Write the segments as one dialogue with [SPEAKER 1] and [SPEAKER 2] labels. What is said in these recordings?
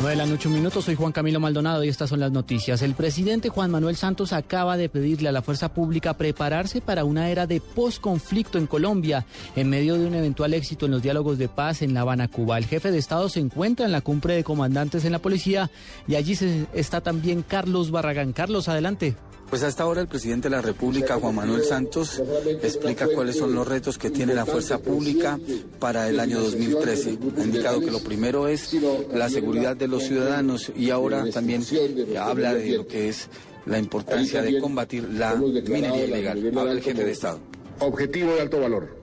[SPEAKER 1] 9 de la noche, un minuto. Soy Juan Camilo Maldonado y estas son las noticias. El presidente Juan Manuel Santos acaba de pedirle a la fuerza pública prepararse para una era de posconflicto en Colombia, en medio de un eventual éxito en los diálogos de paz en La Habana, Cuba. El jefe de Estado se encuentra en la cumbre de comandantes en la policía y allí está también Carlos Barragán. Carlos, adelante.
[SPEAKER 2] Pues hasta ahora el presidente de la República, Juan Manuel Santos, explica cuáles son los retos que tiene la fuerza pública para el año 2013. Ha indicado que lo primero es la seguridad de los ciudadanos y ahora también habla de lo que es la importancia de combatir la minería ilegal. Habla el jefe de Estado.
[SPEAKER 3] Objetivo de alto valor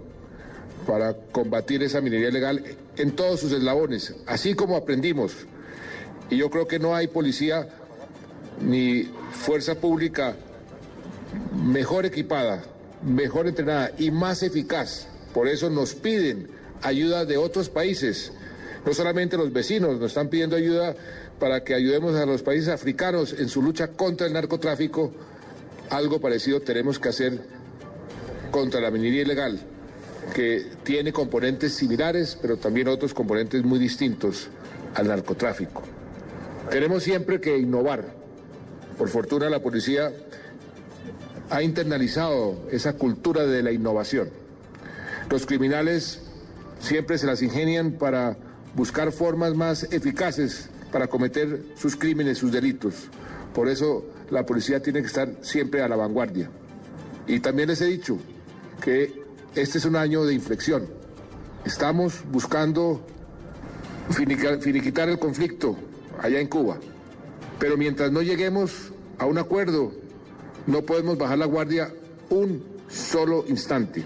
[SPEAKER 3] para combatir esa minería ilegal en todos sus eslabones, así como aprendimos. Y yo creo que no hay policía ni fuerza pública mejor equipada, mejor entrenada y más eficaz. Por eso nos piden ayuda de otros países. No solamente los vecinos nos están pidiendo ayuda para que ayudemos a los países africanos en su lucha contra el narcotráfico. Algo parecido tenemos que hacer contra la minería ilegal, que tiene componentes similares, pero también otros componentes muy distintos al narcotráfico. Tenemos siempre que innovar por fortuna la policía ha internalizado esa cultura de la innovación. Los criminales siempre se las ingenian para buscar formas más eficaces para cometer sus crímenes, sus delitos. Por eso la policía tiene que estar siempre a la vanguardia. Y también les he dicho que este es un año de inflexión. Estamos buscando finiquitar el conflicto allá en Cuba. Pero mientras no lleguemos a un acuerdo, no podemos bajar la guardia un solo instante.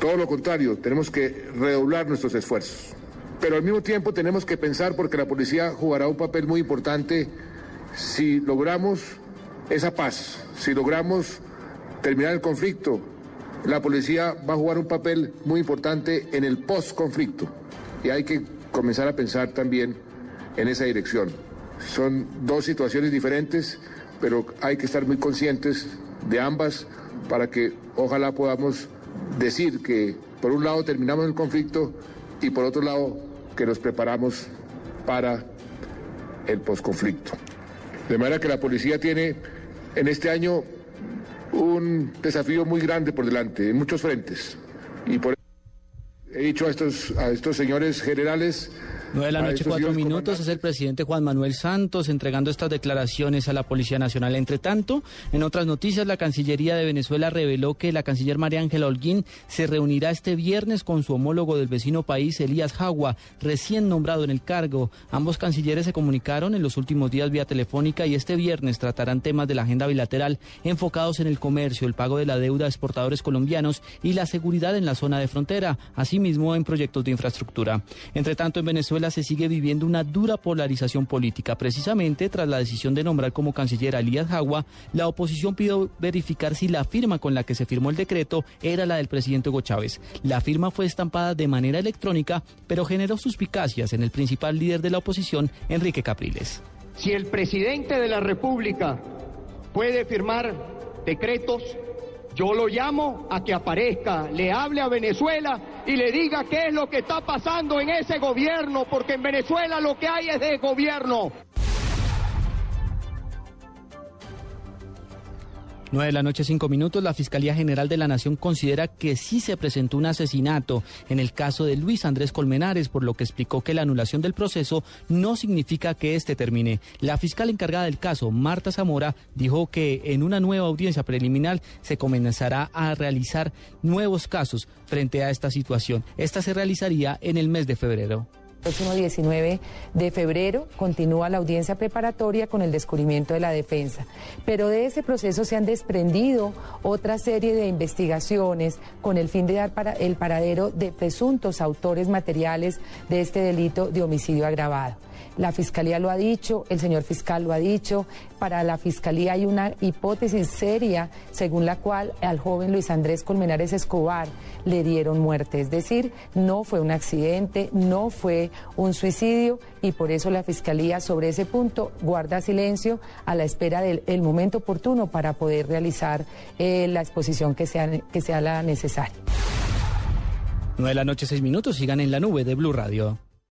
[SPEAKER 3] Todo lo contrario, tenemos que redoblar nuestros esfuerzos. Pero al mismo tiempo tenemos que pensar, porque la policía jugará un papel muy importante si logramos esa paz, si logramos terminar el conflicto, la policía va a jugar un papel muy importante en el post-conflicto. Y hay que comenzar a pensar también en esa dirección. Son dos situaciones diferentes, pero hay que estar muy conscientes de ambas para que ojalá podamos decir que por un lado terminamos el conflicto y por otro lado que nos preparamos para el posconflicto. De manera que la policía tiene en este año un desafío muy grande por delante, en muchos frentes. Y por he dicho a estos, a estos señores generales
[SPEAKER 1] 9 de la noche, cuatro minutos, es el presidente Juan Manuel Santos entregando estas declaraciones a la Policía Nacional. Entre tanto, en otras noticias, la Cancillería de Venezuela reveló que la canciller María Ángela Holguín se reunirá este viernes con su homólogo del vecino país, Elías Jagua, recién nombrado en el cargo. Ambos cancilleres se comunicaron en los últimos días vía telefónica y este viernes tratarán temas de la agenda bilateral enfocados en el comercio, el pago de la deuda a exportadores colombianos y la seguridad en la zona de frontera, asimismo en proyectos de infraestructura. Entre tanto, en Venezuela, se sigue viviendo una dura polarización política. Precisamente tras la decisión de nombrar como canciller a Elías Jagua, la oposición pidió verificar si la firma con la que se firmó el decreto era la del presidente Hugo Chávez. La firma fue estampada de manera electrónica, pero generó suspicacias en el principal líder de la oposición, Enrique Capriles.
[SPEAKER 4] Si el presidente de la República puede firmar decretos yo lo llamo a que aparezca, le hable a Venezuela y le diga qué es lo que está pasando en ese gobierno, porque en Venezuela lo que hay es de gobierno.
[SPEAKER 1] 9 de la noche, 5 minutos. La Fiscalía General de la Nación considera que sí se presentó un asesinato en el caso de Luis Andrés Colmenares, por lo que explicó que la anulación del proceso no significa que éste termine. La fiscal encargada del caso, Marta Zamora, dijo que en una nueva audiencia preliminar se comenzará a realizar nuevos casos frente a esta situación. Esta se realizaría en el mes de febrero.
[SPEAKER 5] Próximo 19 de febrero continúa la audiencia preparatoria con el descubrimiento de la defensa. Pero de ese proceso se han desprendido otra serie de investigaciones con el fin de dar para el paradero de presuntos autores materiales de este delito de homicidio agravado. La Fiscalía lo ha dicho, el señor fiscal lo ha dicho. Para la Fiscalía hay una hipótesis seria según la cual al joven Luis Andrés Colmenares Escobar le dieron muerte. Es decir, no fue un accidente, no fue un suicidio y por eso la Fiscalía sobre ese punto guarda silencio a la espera del momento oportuno para poder realizar eh, la exposición que sea, que sea la necesaria.
[SPEAKER 1] 9 de la noche, 6 minutos, sigan en la nube de Blue Radio.